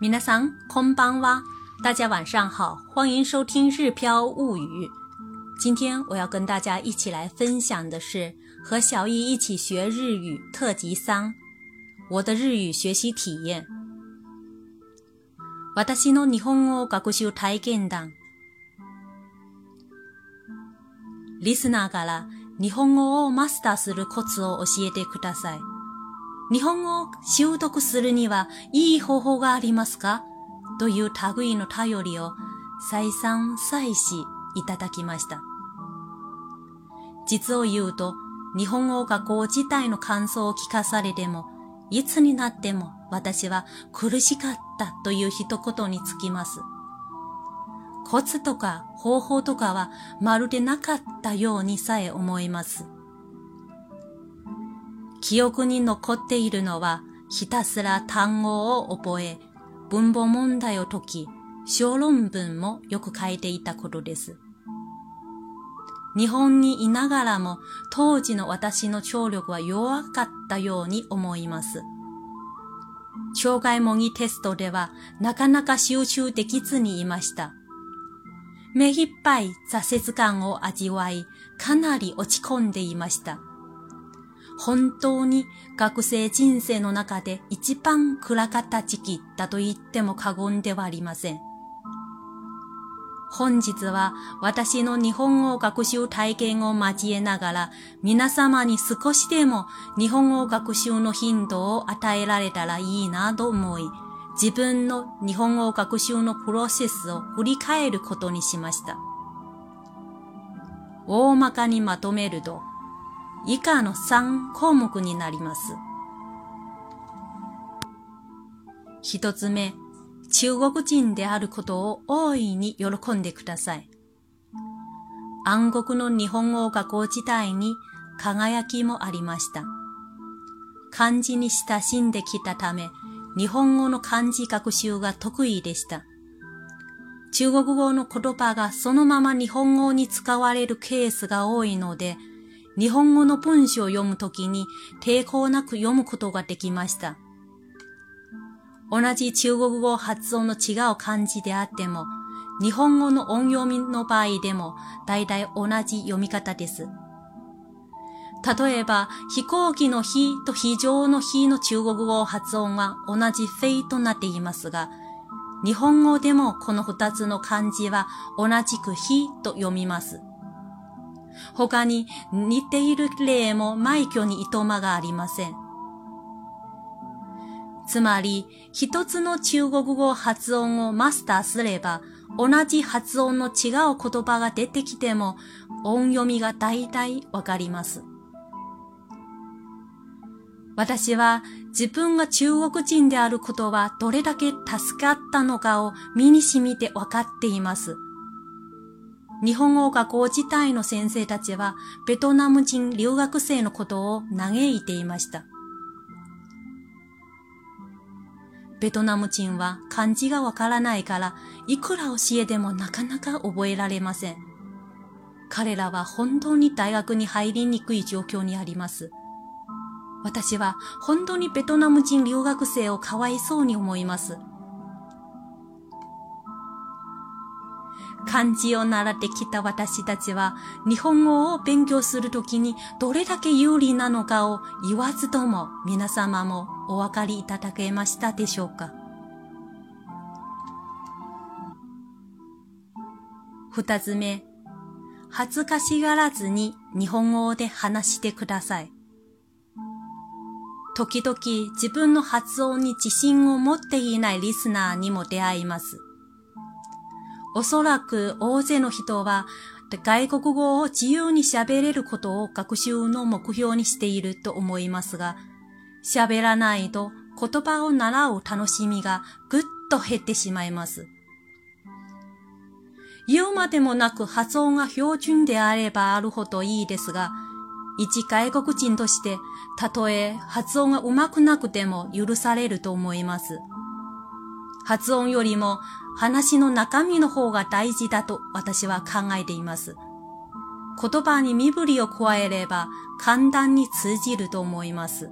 皆さん、こんばんは。大家晚上好，欢迎收听《日飘物语》。今天我要跟大家一起来分享的是和小易一起学日语特辑三，我的日语学习体验。私の日本語学習体験談。リスナーから日本語をマスターするコツを教えてください。 日本語を習得するにはいい方法がありますか？という類の頼りを再三再しいただきました。実を言うと、日本語学校自体の感想を聞かされても、いつになっても私は苦しかったという一言につきます。コツとか方法とかはまるでなかったようにさえ思います。記憶に残っているのは、ひたすら単語を覚え、文法問題を解き、小論文もよく書いていたことです。日本にいながらも当時の私の聴力は弱かったように思います。障害模擬テストではなかなか集中できずにいました。目いっぱい挫折感を味わい、かなり落ち込んでいました。本当に学生人生の中で一番暗かった時期だと言っても過言ではありません。本日は私の日本語学習体験を交えながら皆様に少しでも日本語学習の頻度を与えられたらいいなと思い、自分の日本語学習のプロセスを振り返ることにしました。大まかにまとめると、以下の3項目になります。一つ目、中国人であることを大いに喜んでください。暗黒の日本語学校時代に輝きもありました。漢字に親しんできたため、日本語の漢字学習が得意でした。中国語の言葉がそのまま日本語に使われるケースが多いので、日本語の文章を読むときに抵抗なく読むことができました。同じ中国語発音の違う漢字であっても、日本語の音読みの場合でも大体同じ読み方です。例えば、飛行機の日と非常の日の中国語発音は同じフェイとなっていますが、日本語でもこの二つの漢字は同じく日と読みます。他に似ている例も埋挙にいとまがありません。つまり、一つの中国語発音をマスターすれば、同じ発音の違う言葉が出てきても、音読みが大体わかります。私は自分が中国人であることはどれだけ助かったのかを身に染みてわかっています。日本語学校自体の先生たちは、ベトナム人留学生のことを嘆いていました。ベトナム人は漢字がわからないから、いくら教えてもなかなか覚えられません。彼らは本当に大学に入りにくい状況にあります。私は本当にベトナム人留学生をかわいそうに思います。漢字を習ってきた私たちは、日本語を勉強するときにどれだけ有利なのかを言わずとも皆様もお分かりいただけましたでしょうか？二つ目、恥ずかしがらずに日本語で話してください。時々自分の発音に自信を持っていないリスナーにも出会います。おそらく大勢の人は外国語を自由に喋れることを学習の目標にしていると思いますが、喋らないと言葉を習う楽しみがぐっと減ってしまいます。言うまでもなく発音が標準であればあるほどいいですが、一外国人として、たとえ発音が上手くなくても許されると思います。発音よりも話の中身の方が大事だと私は考えています。言葉に身振りを加えれば簡単に通じると思います。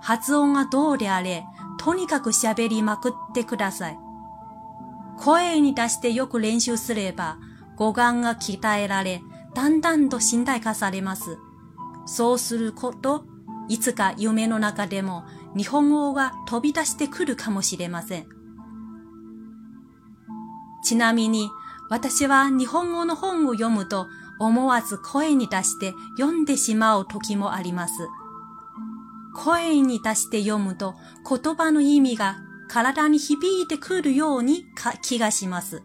発音がどうであれ、とにかく喋りまくってください。声に出してよく練習すれば、語感が鍛えられ、だんだんと信頼化されます。そうすること、いつか夢の中でも日本語が飛び出してくるかもしれません。ちなみに、私は日本語の本を読むと思わず声に出して読んでしまう時もあります。声に出して読むと言葉の意味が体に響いてくるように気がします。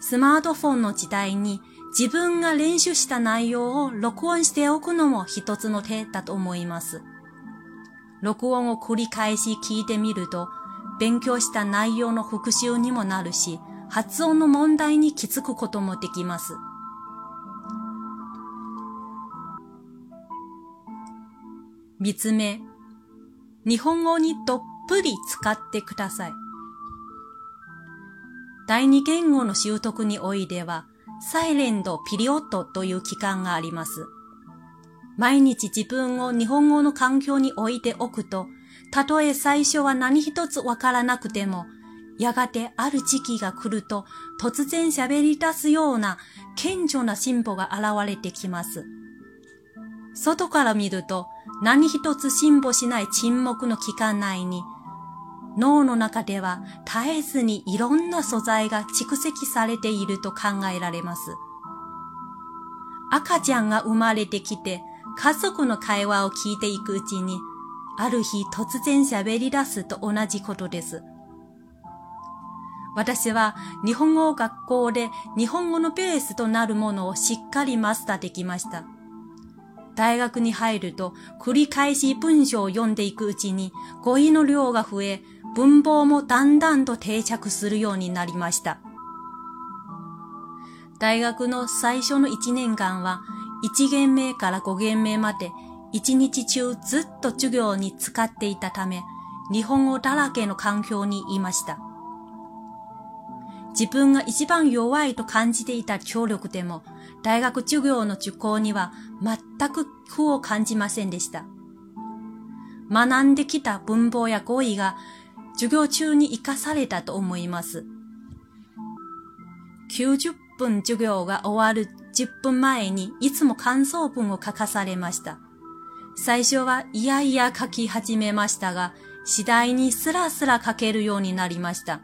スマートフォンの時代に自分が練習した内容を録音しておくのも一つの手だと思います。録音を繰り返し聞いてみると、勉強した内容の復習にもなるし、発音の問題に気づくこともできます。三つ目、日本語にどっぷり使ってください。第二言語の習得においては、サイレントピリオットという期間があります。毎日自分を日本語の環境に置いておくと、たとえ最初は何一つわからなくても、やがてある時期が来ると突然喋り出すような顕著な進歩が現れてきます。外から見ると何一つ進歩しない沈黙の期間内に脳の中では絶えずにいろんな素材が蓄積されていると考えられます。赤ちゃんが生まれてきて家族の会話を聞いていくうちにある日突然喋り出すと同じことです。私は日本語学校で日本語のベースとなるものをしっかりマスターできました。大学に入ると繰り返し文章を読んでいくうちに語彙の量が増え、文法もだんだんと定着するようになりました。大学の最初の1年間は1限目から5限目まで一日中ずっと授業に使っていたため、日本語だらけの環境にいました。自分が一番弱いと感じていた聴力でも、大学授業の受講には全く苦を感じませんでした。学んできた文法や語彙が授業中に活かされたと思います。90分授業が終わる10分前にいつも感想文を書かされました。最初はいやいや書き始めましたが、次第にスラスラ書けるようになりました。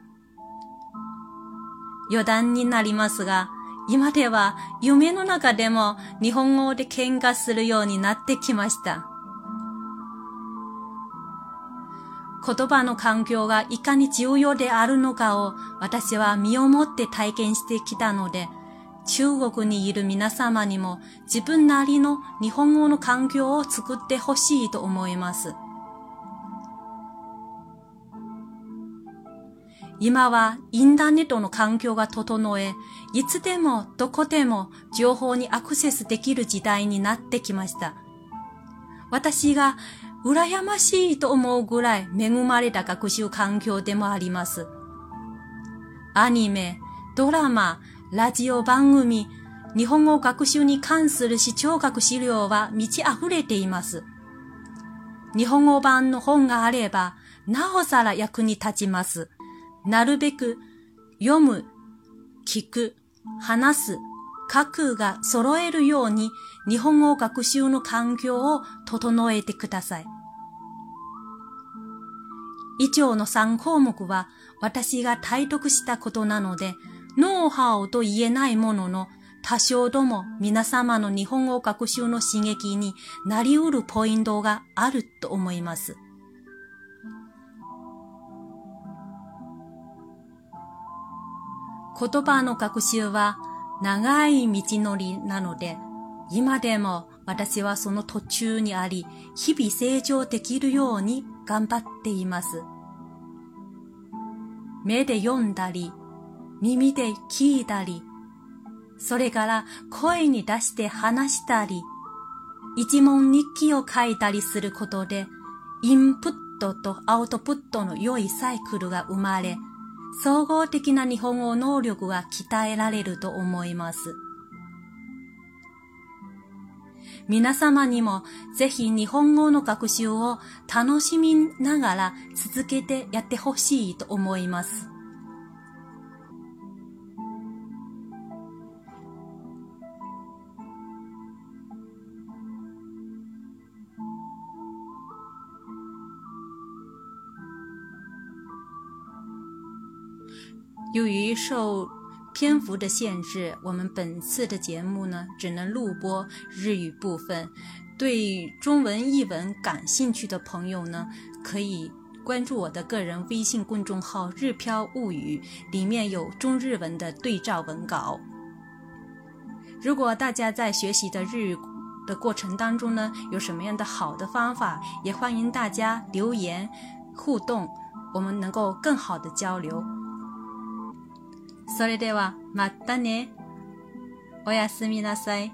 余談になりますが、今では夢の中でも日本語で喧嘩するようになってきました。言葉の環境がいかに重要であるのかを私は身をもって体験してきたので、中国にいる皆様にも自分なりの日本語の環境を作ってほしいと思います。今はインターネットの環境が整え、いつでもどこでも情報にアクセスできる時代になってきました。私が羨ましいと思うぐらい恵まれた学習環境でもあります。アニメ、ドラマ、ラジオ番組、日本語学習に関する視聴覚資料は満ち溢れています。日本語版の本があれば、なおさら役に立ちます。なるべく読む、聞く、話す、書くが揃えるように日本語学習の環境を整えてください。以上の3項目は私が体得したことなので、ノウハウと言えないものの、多少とも皆様の日本語学習の刺激になり得るポイントがあると思います。言葉の学習は長い道のりなので、今でも私はその途中にあり、日々成長できるように頑張っています。目で読んだり、耳で聞いたり、それから声に出して話したり、一問日記を書いたりすることで、インプットとアウトプットの良いサイクルが生まれ、総合的な日本語能力が鍛えられると思います。皆様にもぜひ日本語の学習を楽しみながら続けてやってほしいと思います。由于受篇幅的限制，我们本次的节目呢只能录播日语部分。对中文译文感兴趣的朋友呢，可以关注我的个人微信公众号“日飘物语”，里面有中日文的对照文稿。如果大家在学习的日语的过程当中呢，有什么样的好的方法，也欢迎大家留言互动，我们能够更好的交流。それではまたね。おやすみなさい。